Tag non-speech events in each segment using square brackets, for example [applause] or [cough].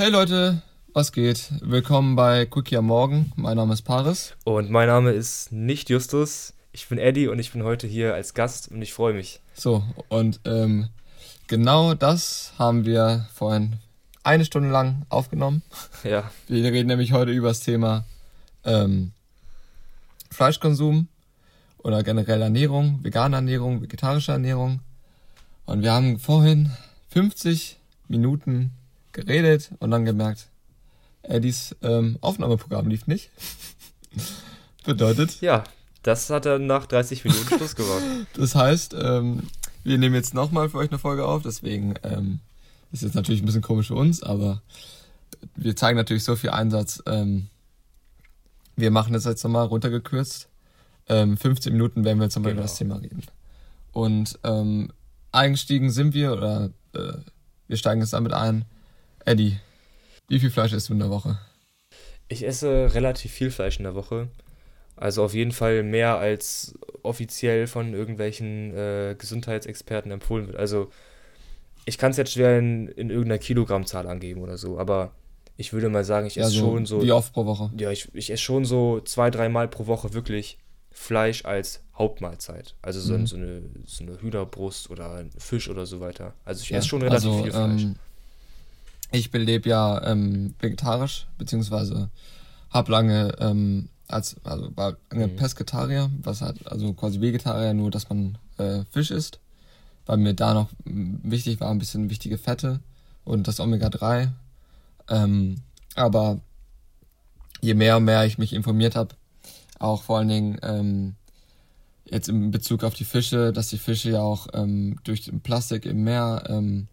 Hey Leute, was geht? Willkommen bei Quickie am Morgen. Mein Name ist Paris. Und mein Name ist nicht Justus. Ich bin Eddie und ich bin heute hier als Gast und ich freue mich. So, und ähm, genau das haben wir vorhin eine Stunde lang aufgenommen. [laughs] Ja. Wir reden nämlich heute über das Thema ähm, Fleischkonsum oder generell Ernährung, vegane Ernährung, vegetarische Ernährung. Und wir haben vorhin 50 Minuten geredet und dann gemerkt, Eddies ähm, Aufnahmeprogramm lief nicht. [laughs] Bedeutet. Ja, das hat er nach 30 Minuten Schluss gemacht. [laughs] Das heißt, ähm, wir nehmen jetzt nochmal für euch eine Folge auf, deswegen ähm, ist jetzt natürlich ein bisschen komisch für uns, aber wir zeigen natürlich so viel Einsatz. Ähm, wir machen das jetzt nochmal runtergekürzt. Ähm, 15 Minuten werden wir jetzt nochmal genau. über das Thema reden. Und ähm, eingestiegen sind wir, oder äh, wir steigen jetzt damit ein. Eddie, wie viel Fleisch isst du in der Woche? Ich esse relativ viel Fleisch in der Woche. Also auf jeden Fall mehr als offiziell von irgendwelchen äh, Gesundheitsexperten empfohlen wird. Also ich kann es jetzt schwer in, in irgendeiner Kilogrammzahl angeben oder so, aber ich würde mal sagen, ich esse ja, so schon so. Wie oft pro Woche? Ja, ich, ich esse schon so zwei, dreimal pro Woche wirklich Fleisch als Hauptmahlzeit. Also so, mhm. so, eine, so eine Hühnerbrust oder Fisch oder so weiter. Also ich ja, esse schon relativ also, viel Fleisch. Ähm, ich belebe ja ähm, vegetarisch, beziehungsweise habe lange ähm, als, also war lange mhm. Pesketarier, was halt, also quasi Vegetarier, nur dass man äh, Fisch isst. Weil mir da noch wichtig war, ein bisschen wichtige Fette und das Omega-3. Ähm, aber je mehr und mehr ich mich informiert habe, auch vor allen Dingen ähm, jetzt in Bezug auf die Fische, dass die Fische ja auch ähm, durch den Plastik im Meer, ähm,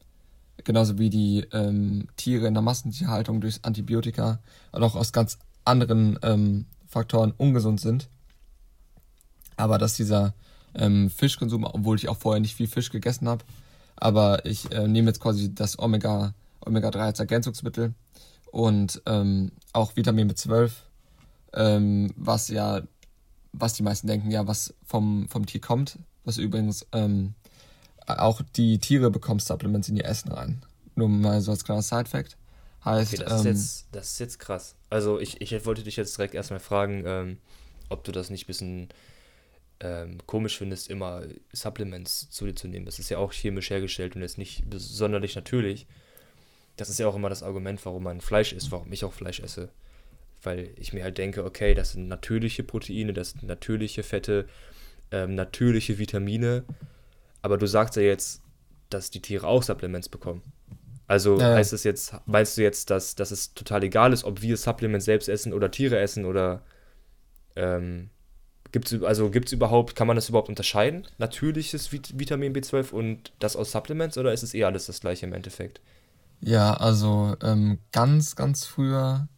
genauso wie die ähm, Tiere in der Massentierhaltung durch Antibiotika und auch aus ganz anderen ähm, Faktoren ungesund sind. Aber dass dieser ähm, Fischkonsum, obwohl ich auch vorher nicht viel Fisch gegessen habe, aber ich äh, nehme jetzt quasi das Omega, Omega-3 als Ergänzungsmittel und ähm, auch Vitamin B12 ähm, was ja, was die meisten denken, ja, was vom, vom Tier kommt, was übrigens ähm, auch die Tiere bekommen Supplements in ihr Essen rein. Nur mal so als kleiner Side-Fact. Heißt, okay, das, ist ähm, jetzt, das ist jetzt krass. Also ich, ich wollte dich jetzt direkt erstmal fragen, ähm, ob du das nicht ein bisschen ähm, komisch findest, immer Supplements zu dir zu nehmen. Das ist ja auch chemisch hergestellt und ist nicht sonderlich natürlich. Das ist ja auch immer das Argument, warum man Fleisch isst, warum ich auch Fleisch esse weil ich mir halt denke, okay, das sind natürliche Proteine, das sind natürliche Fette, ähm, natürliche Vitamine. Aber du sagst ja jetzt, dass die Tiere auch Supplements bekommen. Also ja, heißt es jetzt, meinst du jetzt, dass, dass es total egal ist, ob wir Supplements selbst essen oder Tiere essen oder ähm, gibt es also gibt's überhaupt, kann man das überhaupt unterscheiden? Natürliches Vitamin B12 und das aus Supplements oder ist es eher alles das gleiche im Endeffekt? Ja, also ähm, ganz, ganz früher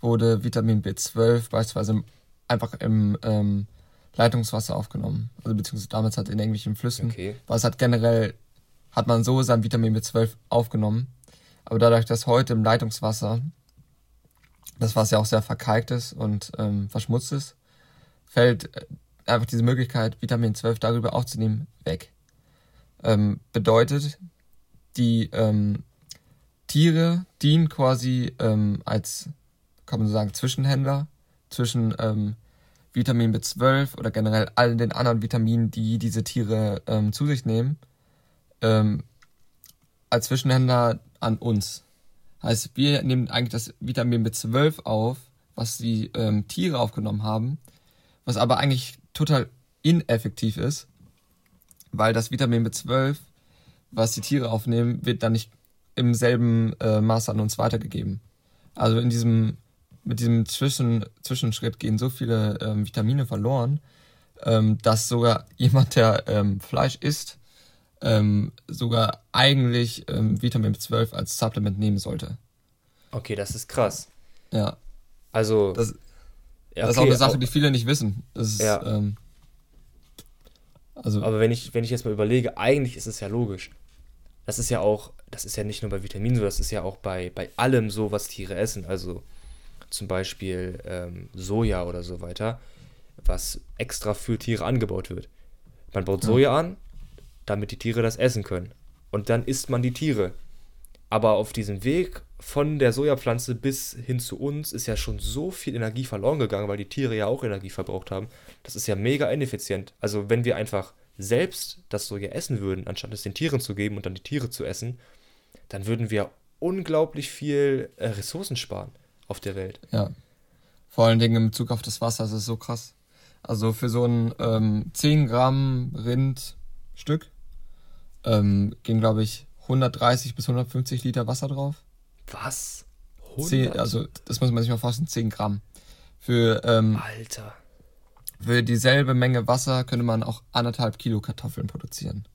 wurde Vitamin B12 beispielsweise einfach im ähm, Leitungswasser aufgenommen. Also beziehungsweise damals halt in irgendwelchen Flüssen. Okay. Weil es hat generell, hat man so sein Vitamin B12 aufgenommen. Aber dadurch, dass heute im Leitungswasser das Wasser ja auch sehr verkalkt ist und ähm, verschmutzt ist, fällt äh, einfach diese Möglichkeit, Vitamin 12 darüber aufzunehmen, weg. Ähm, bedeutet, die ähm, Tiere dienen quasi ähm, als kann man so sagen, Zwischenhändler zwischen ähm, Vitamin B12 oder generell all den anderen Vitaminen, die diese Tiere ähm, zu sich nehmen, ähm, als Zwischenhändler an uns. Heißt, wir nehmen eigentlich das Vitamin B12 auf, was die ähm, Tiere aufgenommen haben, was aber eigentlich total ineffektiv ist, weil das Vitamin B12, was die Tiere aufnehmen, wird dann nicht im selben äh, Maß an uns weitergegeben. Also in diesem mit diesem Zwischen, Zwischenschritt gehen so viele ähm, Vitamine verloren, ähm, dass sogar [laughs] jemand, der ähm, Fleisch isst, ähm, sogar eigentlich ähm, Vitamin B12 als Supplement nehmen sollte. Okay, das ist krass. Ja. Also. Das, ja, okay, das ist auch eine Sache, die viele nicht wissen. Ist, ja. Ähm, also, Aber wenn ich, wenn ich jetzt mal überlege, eigentlich ist es ja logisch. Das ist ja auch, das ist ja nicht nur bei Vitaminen so, das ist ja auch bei, bei allem so, was Tiere essen. Also zum Beispiel ähm, Soja oder so weiter, was extra für Tiere angebaut wird. Man baut Soja an, damit die Tiere das essen können. Und dann isst man die Tiere. Aber auf diesem Weg von der Sojapflanze bis hin zu uns ist ja schon so viel Energie verloren gegangen, weil die Tiere ja auch Energie verbraucht haben. Das ist ja mega ineffizient. Also wenn wir einfach selbst das Soja essen würden, anstatt es den Tieren zu geben und dann die Tiere zu essen, dann würden wir unglaublich viel äh, Ressourcen sparen auf der Welt. Ja. Vor allen Dingen in Bezug auf das Wasser, das ist so krass. Also für so ein ähm, 10 Gramm Rindstück ähm, gehen, glaube ich, 130 bis 150 Liter Wasser drauf. Was? 10, also das muss man sich mal vorstellen, 10 Gramm. Für, ähm, Alter. für dieselbe Menge Wasser könnte man auch anderthalb Kilo Kartoffeln produzieren.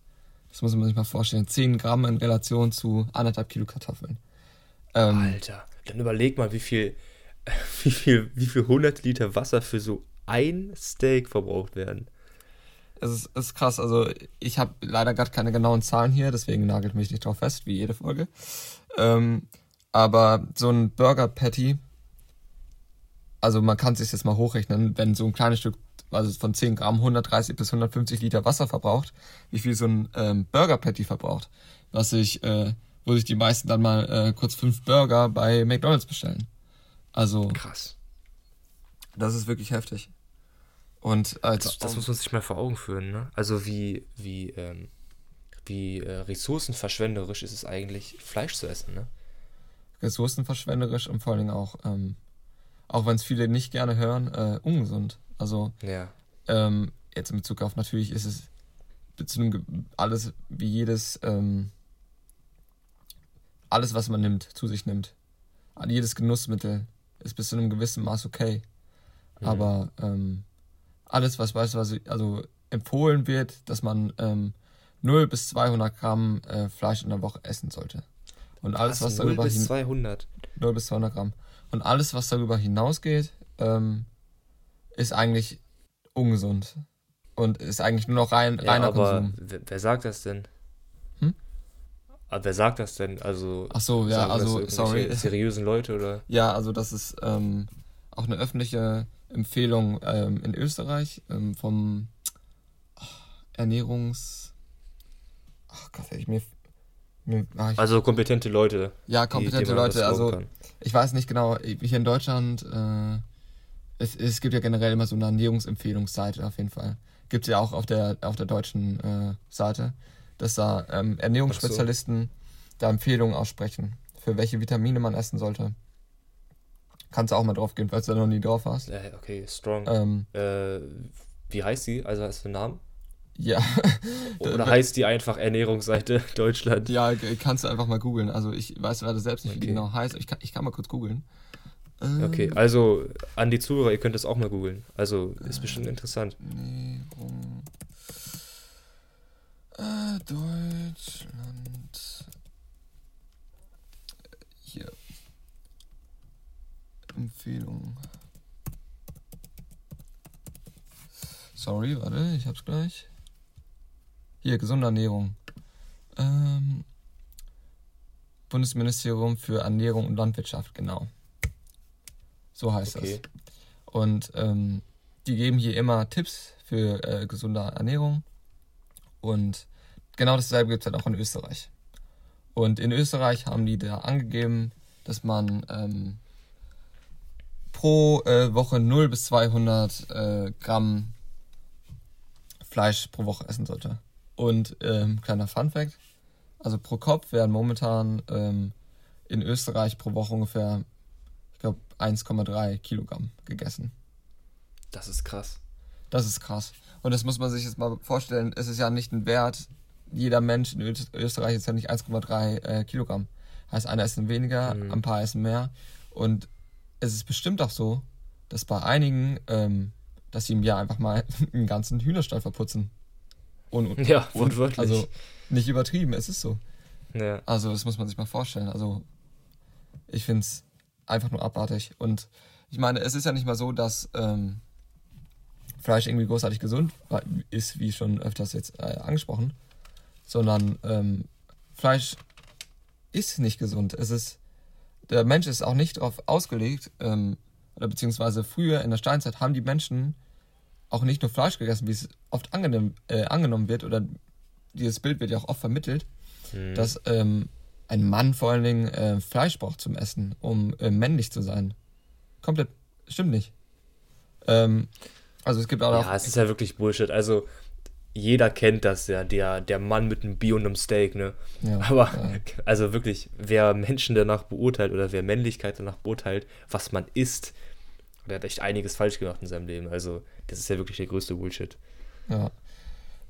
Das muss man sich mal vorstellen. 10 Gramm in Relation zu anderthalb Kilo Kartoffeln. Ähm, Alter. Dann überleg mal, wie viel, [laughs] wie viel, wie viel 100 Liter Wasser für so ein Steak verbraucht werden. Es ist, es ist krass. Also ich habe leider gerade keine genauen Zahlen hier, deswegen nagelt mich nicht drauf fest, wie jede Folge. Ähm, aber so ein Burger Patty, also man kann sich jetzt mal hochrechnen, wenn so ein kleines Stück, also von 10 Gramm 130 bis 150 Liter Wasser verbraucht, wie viel so ein ähm, Burger Patty verbraucht, was sich, äh, wo sich die meisten dann mal äh, kurz fünf Burger bei McDonald's bestellen. Also Krass. das ist wirklich heftig. Und als Das, das muss man sich mal vor Augen führen, ne? Also wie, wie, ähm, wie äh, ressourcenverschwenderisch ist es eigentlich, Fleisch zu essen, ne? ressourcenverschwenderisch und vor allen Dingen auch, ähm, auch wenn es viele nicht gerne hören, äh, ungesund. Also Ja. ähm, jetzt in Bezug auf natürlich ist es Ge- alles wie jedes ähm, alles was man nimmt zu sich nimmt jedes Genussmittel ist bis zu einem gewissen Maß okay Mhm. aber ähm, alles was beispielsweise also empfohlen wird dass man ähm, 0 bis 200 Gramm äh, Fleisch in der Woche essen sollte und alles was, Was, 0 darüber bis hin 200. 0 bis 200 Gramm. Und alles, was darüber hinausgeht, ähm, ist eigentlich ungesund. Und ist eigentlich nur noch rein, Ja, reiner aber Konsum. wer sagt das denn? Aber wer sagt das denn? Also, Ach so, ja, also, sorry. [laughs] seriösen Leute oder? Ja, also das ist ähm, auch eine öffentliche Empfehlung ähm, in Österreich ähm, vom Ernährungs... Ach Gott, ich mir... mir ah, ich, Also kompetente Leute. ja, die- kompetente das Leute. Also glauben ich weiß nicht genau, wie hier in Deutschland, äh, es, es gibt ja generell immer so eine Ernährungsempfehlungsseite auf jeden Fall. Gibt es ja auch auf der, auf der deutschen äh, Seite, dass da ähm, Ernährungsspezialisten da Empfehlungen aussprechen, für welche Vitamine man essen sollte. Kannst du auch mal drauf gehen, falls du da noch nie drauf warst. Äh, okay, strong. Ähm, Äh, wie heißt die? Also hast du einen Namen? ja, [laughs] Oder heißt die einfach Ernährungsseite [laughs] Deutschland? ja, kannst du einfach mal googeln. Also ich weiß gerade selbst nicht, wie die Okay. genau heißt. Ich kann, ich kann mal kurz googeln. Ähm, Okay, also an die Zuhörer, ihr könnt das auch mal googeln. Also ist bestimmt interessant. Ernährung. Äh, Deutschland. Hier. Empfehlung. Sorry, warte, ich hab's gleich. Hier, gesunde Ernährung. Ähm, Bundesministerium für Ernährung und Landwirtschaft, genau. So heißt Okay. das. Und ähm, die geben hier immer Tipps für äh, gesunde Ernährung. Und genau dasselbe gibt es halt auch in Österreich. Und in Österreich haben die da angegeben, dass man ähm, pro äh, Woche 0 bis 200 äh, Gramm Fleisch pro Woche essen sollte. Und ähm, kleiner Fun Fact, also pro Kopf werden momentan ähm, in Österreich pro Woche ungefähr, ich glaube, 1,3 Kilogramm gegessen. Das ist krass. Das ist krass. Und das muss man sich jetzt mal vorstellen, es ist ja nicht ein Wert, jeder Mensch in Österreich ist ja nicht 1,3 äh, Kilogramm. Heißt, einer essen weniger, Mhm. ein paar essen mehr. Und es ist bestimmt auch so, dass bei einigen, ähm, dass sie im Jahr einfach mal [laughs] einen ganzen Hühnerstall verputzen. Und, und, [laughs] Ja, und wortwörtlich. also nicht übertrieben, es ist so. Ja. Also das muss man sich mal vorstellen. Also ich finde es einfach nur abartig. Und ich meine, es ist ja nicht mal so, dass ähm, Fleisch irgendwie großartig gesund ist, wie schon öfters jetzt äh, angesprochen, sondern ähm, Fleisch ist nicht gesund. Es ist, der Mensch ist auch nicht darauf ausgelegt, ähm, oder beziehungsweise früher in der Steinzeit haben die Menschen auch nicht nur Fleisch gegessen, wie es oft angenommen, äh, angenommen wird, oder dieses Bild wird ja auch oft vermittelt, Mhm. dass ähm, ein Mann vor allen Dingen äh, Fleisch braucht zum Essen, um äh, männlich zu sein. Komplett, stimmt nicht. Ähm, also es gibt auch Ja, es ist ja wirklich Bullshit. Also jeder kennt das ja, der, der Mann mit einem Bier und einem Steak, ne? Ja, Aber, ja. [laughs] also wirklich, wer Menschen danach beurteilt oder wer Männlichkeit danach beurteilt, was man isst, der hat echt einiges falsch gemacht in seinem Leben. Also, das ist ja wirklich der größte Bullshit. Ja.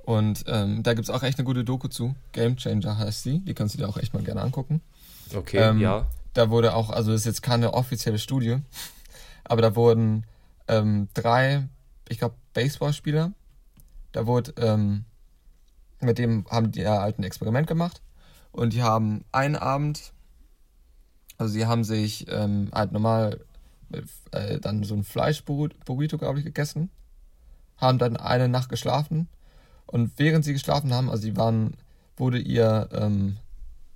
Und ähm, da gibt es auch echt eine gute Doku zu. Game Changer heißt sie. Die kannst du dir auch echt mal gerne angucken. Okay, Ähm, ja. Da wurde auch, also das ist jetzt keine offizielle Studie, [laughs] aber da wurden ähm, drei, ich glaube, Baseballspieler, da wurde, ähm, mit dem haben die halt ein Experiment gemacht. Und die haben einen Abend, also sie haben sich ähm, halt normal äh, dann so ein Fleischburrito, glaube ich, gegessen, haben dann eine Nacht geschlafen. Und während sie geschlafen haben, also sie waren, wurde ihr ähm,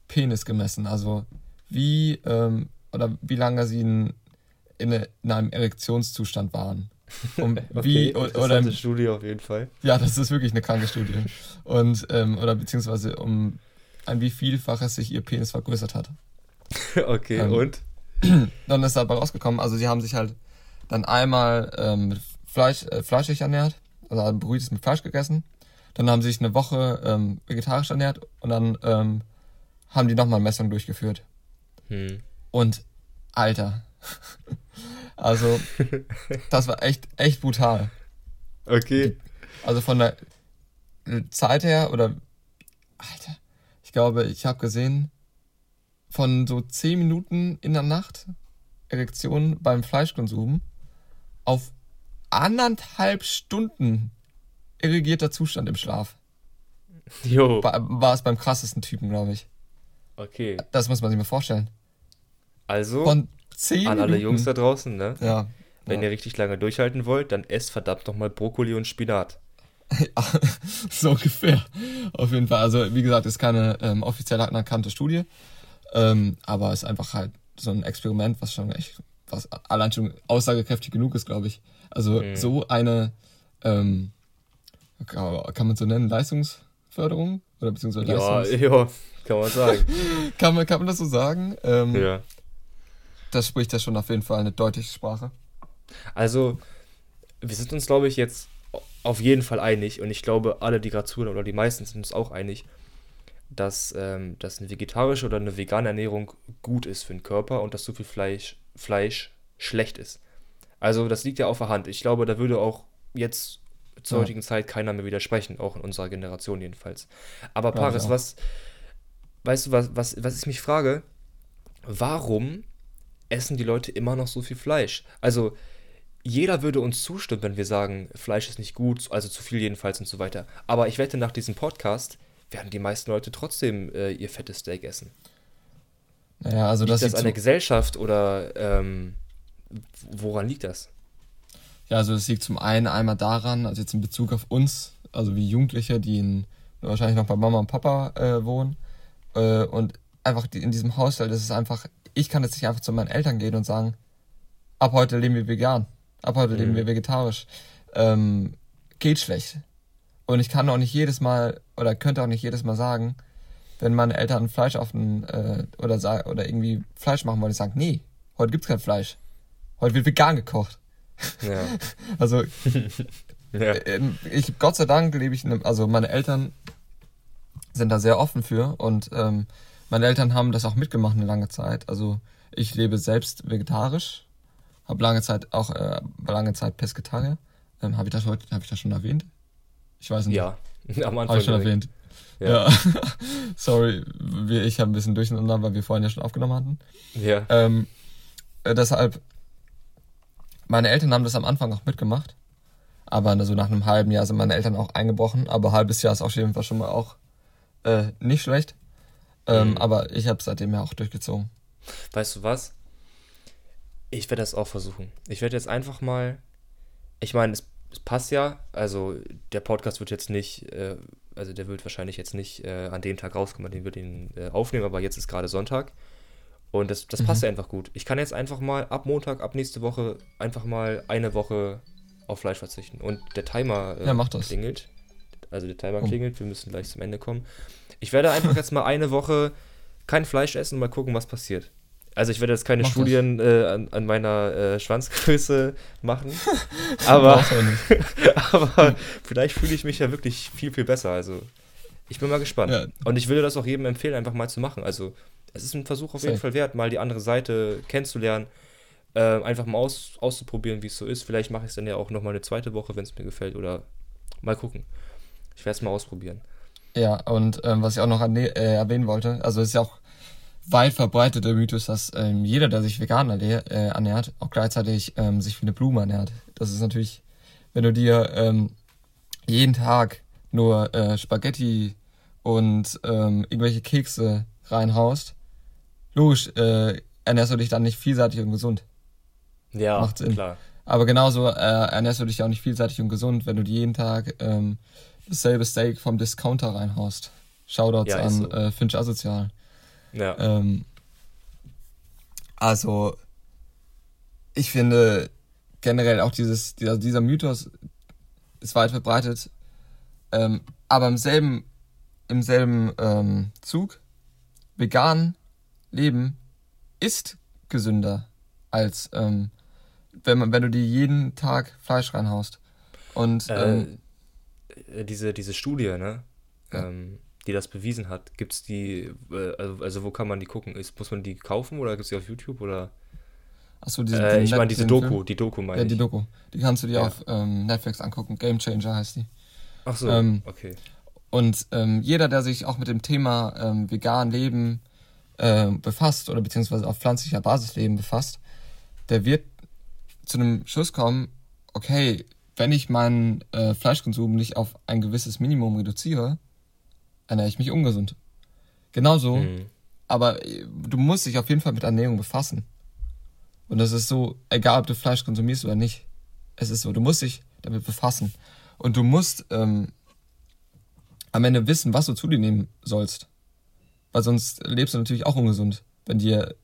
Penis gemessen, also wie ähm, oder wie lange sie in, in einem Erektionszustand waren. Um [laughs] wie o- oder Studie auf jeden Fall. ja, das ist wirklich eine kranke Studie. Und ähm, oder beziehungsweise um ein wie vielfaches sich ihr Penis vergrößert hat. [laughs] okay, Ähm, und? [clears throat] Dann ist dabei rausgekommen, also sie haben sich halt dann einmal ähm, mit Fleisch, äh, fleischig ernährt, also haben Burritos mit Fleisch gegessen. Dann haben sie sich eine Woche ähm, vegetarisch ernährt und dann ähm, haben die nochmal Messungen durchgeführt. Hm. Und Alter. [laughs] Also, das war echt, echt brutal. Okay. Also von der Zeit her, oder Alter, ich glaube, ich habe gesehen, von so 10 Minuten in der Nacht Erektion beim Fleischkonsum auf anderthalb Stunden irrigierter Zustand im Schlaf. Jo. War, war es beim krassesten Typen, glaube ich. Okay. Das muss man sich mal vorstellen. Also, Von 10 an alle Minuten. Jungs da draußen, ne? Ja. Wenn ja. ihr richtig lange durchhalten wollt, dann esst verdammt nochmal Brokkoli und Spinat. [laughs] so ungefähr. Auf jeden Fall. Also, wie gesagt, ist keine ähm, offiziell anerkannte Studie. Ähm, aber ist einfach halt so ein Experiment, was schon echt, was allein schon aussagekräftig genug ist, glaube ich. Also, Mhm. so eine, ähm, kann man so nennen, Leistungsförderung? Oder beziehungsweise Ja, Leistungs [laughs] ja, kann man sagen. [laughs] kann, man, kann man das so sagen? Ähm, ja. Das spricht ja schon auf jeden Fall eine deutliche Sprache. Also, wir sind uns, glaube ich, jetzt auf jeden Fall einig und ich glaube, alle, die gerade zuhören oder die meisten sind uns auch einig, dass, ähm, dass eine vegetarische oder eine vegane Ernährung gut ist für den Körper und dass zu viel Fleisch, Fleisch schlecht ist. Also, das liegt ja auf der Hand. Ich glaube, da würde auch jetzt zur Ja. heutigen Zeit keiner mehr widersprechen, auch in unserer Generation jedenfalls. Aber Paris, auch. was, weißt du, was, was, was ich mich frage, warum essen die Leute immer noch so viel Fleisch? Also, jeder würde uns zustimmen, wenn wir sagen, Fleisch ist nicht gut, also zu viel jedenfalls und so weiter. Aber ich wette, nach diesem Podcast werden die meisten Leute trotzdem äh, ihr fettes Steak essen. Naja, also Liegt das das, an der Gesellschaft oder ähm, woran liegt das? Ja, also es liegt zum einen einmal daran, also jetzt in Bezug auf uns, also wie Jugendliche, die in, wahrscheinlich noch bei Mama und Papa äh, wohnen äh, und einfach die, in diesem Haushalt ist es einfach, ich kann jetzt nicht einfach zu meinen Eltern gehen und sagen, ab heute leben wir vegan, ab heute leben Mhm. wir vegetarisch. Ähm, geht schlecht. Und ich kann auch nicht jedes Mal oder könnte auch nicht jedes Mal sagen, wenn meine Eltern Fleisch auf den äh, oder oder irgendwie Fleisch machen wollen, ich sage, nee, heute gibt's kein Fleisch. Heute wird vegan gekocht. Ja. [laughs] Also [laughs] ja. ähm, ich Gott sei Dank lebe ich in einem, also meine Eltern sind da sehr offen für und ähm, meine Eltern haben das auch mitgemacht eine lange Zeit. Also ich lebe selbst vegetarisch, habe lange Zeit auch äh, lange Zeit Pesketarier. Ähm, habe ich das heute, habe ich das schon erwähnt? Ich weiß nicht. ja, [laughs] am Anfang. Habe ich schon erwähnt. Ja. Ja. [laughs] Sorry, wir, ich habe ein bisschen durcheinander, weil wir vorhin ja schon aufgenommen hatten. Ja. Ähm, äh, deshalb, meine Eltern haben das am Anfang auch mitgemacht. Aber so nach einem halben Jahr sind meine Eltern auch eingebrochen. Aber ein halbes Jahr ist auf jeden Fall schon mal auch äh, nicht schlecht. Ähm, Mhm. Aber ich habe seitdem ja auch durchgezogen. Weißt du was? Ich werde das auch versuchen. Ich werde jetzt einfach mal. Ich meine, es, es passt ja. Also, der Podcast wird jetzt nicht. Äh, also, der wird wahrscheinlich jetzt nicht äh, an dem Tag rauskommen, an dem wir den äh, aufnehmen. Aber jetzt ist gerade Sonntag. Und das, das passt ja einfach gut. Ich kann jetzt einfach mal ab Montag, ab nächste Woche, einfach mal eine Woche auf Fleisch verzichten. Und der Timer äh, Ja, klingelt. Also, der Timer Oh. klingelt. Wir müssen gleich zum Ende kommen. Ich werde einfach jetzt mal eine Woche kein Fleisch essen und mal gucken, was passiert. Also ich werde jetzt keine Mach Studien äh, an, an meiner äh, Schwanzgröße [laughs] machen, [laughs] aber, [laughs] aber vielleicht fühle ich mich ja wirklich viel, viel besser. Also ich bin mal gespannt. Ja. Und ich würde das auch jedem empfehlen, einfach mal zu machen. Also es ist ein Versuch auf jeden Safe. Fall wert, mal die andere Seite kennenzulernen, äh, einfach mal aus, auszuprobieren, wie es so ist. Vielleicht mache ich es dann ja auch nochmal eine zweite Woche, wenn es mir gefällt oder mal gucken. Ich werde es mal ausprobieren. Ja, und ähm, was ich auch noch äh, erwähnen wollte, also es ist ja auch weit verbreiteter Mythos, dass ähm, jeder, der sich vegan ernähr- äh, ernährt, auch gleichzeitig ähm, sich wie eine Blume ernährt. Das ist natürlich, wenn du dir ähm, jeden Tag nur äh, Spaghetti und ähm, irgendwelche Kekse reinhaust, logisch, äh, ernährst du dich dann nicht vielseitig und gesund. Ja, Macht Sinn. klar. Aber genauso äh, ernährst du dich ja auch nicht vielseitig und gesund, wenn du dir jeden Tag ähm, dasselbe Steak vom Discounter reinhaust. Shoutouts Ja, an so. äh, Finch Asozial. Ja. Ähm, also, ich finde generell auch dieses, dieser, dieser Mythos ist weit verbreitet. Ähm, aber im selben, im selben ähm, Zug, vegan leben ist gesünder als ähm, wenn man, wenn du dir jeden Tag Fleisch reinhaust. Und ähm, äh, diese, diese Studie, ne? Ja. Ähm, die das bewiesen hat, gibt es die, äh, also, also wo kann man die gucken? Ist, muss man die kaufen oder gibt es die auf YouTube oder? achso, diese, Äh, ich meine diese Doku, Film? die Doku meine Ja, ich. die Doku. Die kannst du dir Ja. auf ähm, Netflix angucken. Game Changer heißt die. Ach so, Ähm, okay. Und ähm, jeder, der sich auch mit dem Thema ähm, vegan Leben ähm, befasst oder beziehungsweise auf pflanzlicher Basis Leben befasst, der wird zu einem Schluss kommen, okay, wenn ich meinen äh, Fleischkonsum nicht auf ein gewisses Minimum reduziere, ernähre ich mich ungesund. Genauso, Mhm. aber äh, du musst dich auf jeden Fall mit Ernährung befassen. Und das ist so, egal ob du Fleisch konsumierst oder nicht. Es ist so, du musst dich damit befassen. Und du musst ähm, am Ende wissen, was du zu dir nehmen sollst. Weil sonst lebst du natürlich auch ungesund, wenn dir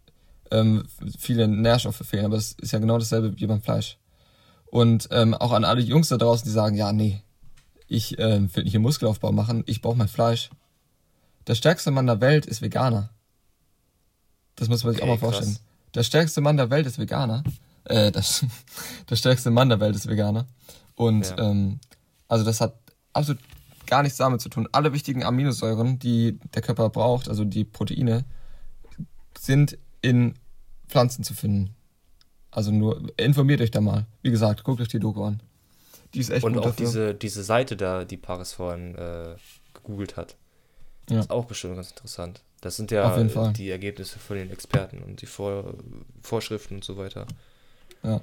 ähm, viele Nährstoffe fehlen. Aber es ist ja genau dasselbe wie beim Fleisch. Und ähm, auch an alle Jungs da draußen, die sagen, ja, nee, ich ähm, will nicht einen Muskelaufbau machen, ich brauche mein Fleisch. Der stärkste Mann der Welt ist Veganer. Das muss man sich Okay, auch mal krass. vorstellen. Der stärkste Mann der Welt ist Veganer. Äh, das, [laughs] der stärkste Mann der Welt ist Veganer. Und Ja. ähm, also das hat absolut gar nichts damit zu tun. Alle wichtigen Aminosäuren, die der Körper braucht, also die Proteine, sind in Pflanzen zu finden. Also nur informiert euch da mal. Wie gesagt, guckt euch die Doku an. Die ist echt Und auch dafür. diese, diese Seite da, die Paris vorhin äh, gegoogelt hat, Ja. ist auch bestimmt ganz interessant. Das sind ja die Ergebnisse von den Experten und die Vor Vorschriften und so weiter. Ja.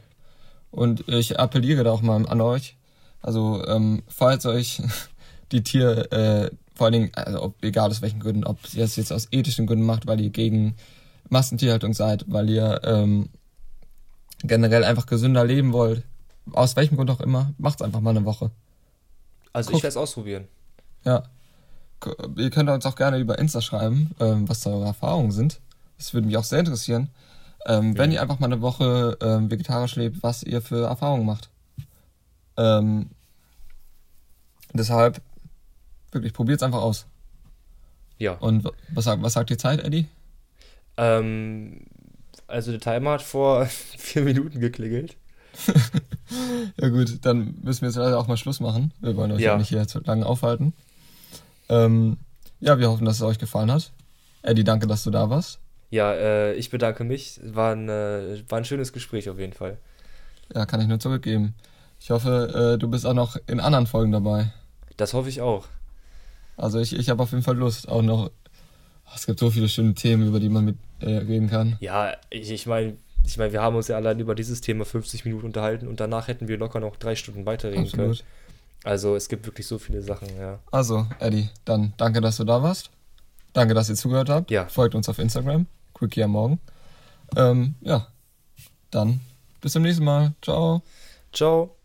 Und ich appelliere da auch mal an euch. Also, ähm, falls euch [laughs] die Tier, äh, vor allen Dingen, also ob, egal aus welchen Gründen, ob ihr es jetzt aus ethischen Gründen macht, weil ihr gegen Massentierhaltung seid, weil ihr ähm, generell einfach gesünder leben wollt, aus welchem Grund auch immer, macht's einfach mal eine Woche. Also Guck. ich werde es ausprobieren. Ja. Ihr könnt uns auch gerne über Insta schreiben, ähm, was da eure Erfahrungen sind. Das würde mich auch sehr interessieren. Ähm, Wenn Ja. ihr einfach mal eine Woche ähm, vegetarisch lebt, was ihr für Erfahrungen macht. Ähm, deshalb, wirklich, probiert's einfach aus. Ja. Und was sagt, was sagt die Zeit, Eddie? Ähm, also der Timer hat vor [laughs] vier Minuten geklingelt. [laughs] Ja gut, dann müssen wir jetzt leider auch mal Schluss machen. Wir wollen euch ja, Ja. nicht hier zu lange aufhalten. Ähm, ja, wir hoffen, dass es euch gefallen hat. Eddie, danke, dass du da warst. Ja, äh, ich bedanke mich. War ein, äh, war ein schönes Gespräch auf jeden Fall. Ja, kann ich nur zurückgeben. Ich hoffe, äh, du bist auch noch in anderen Folgen dabei. Das hoffe ich auch. Also ich, ich habe auf jeden Fall Lust, auch noch. Oh, es gibt so viele schöne Themen, über die man mit äh, reden kann. Ja, ich, ich meine, ich mein, wir haben uns ja allein über dieses Thema 50 Minuten unterhalten und danach hätten wir locker noch drei Stunden weiterreden können. Absolut. Also es gibt wirklich so viele Sachen, ja. Also, Eddie, dann danke, dass du da warst. Danke, dass ihr zugehört habt. Ja. Folgt uns auf Instagram. Quickie am Morgen. Ähm, ja. Dann bis zum nächsten Mal. Ciao. Ciao.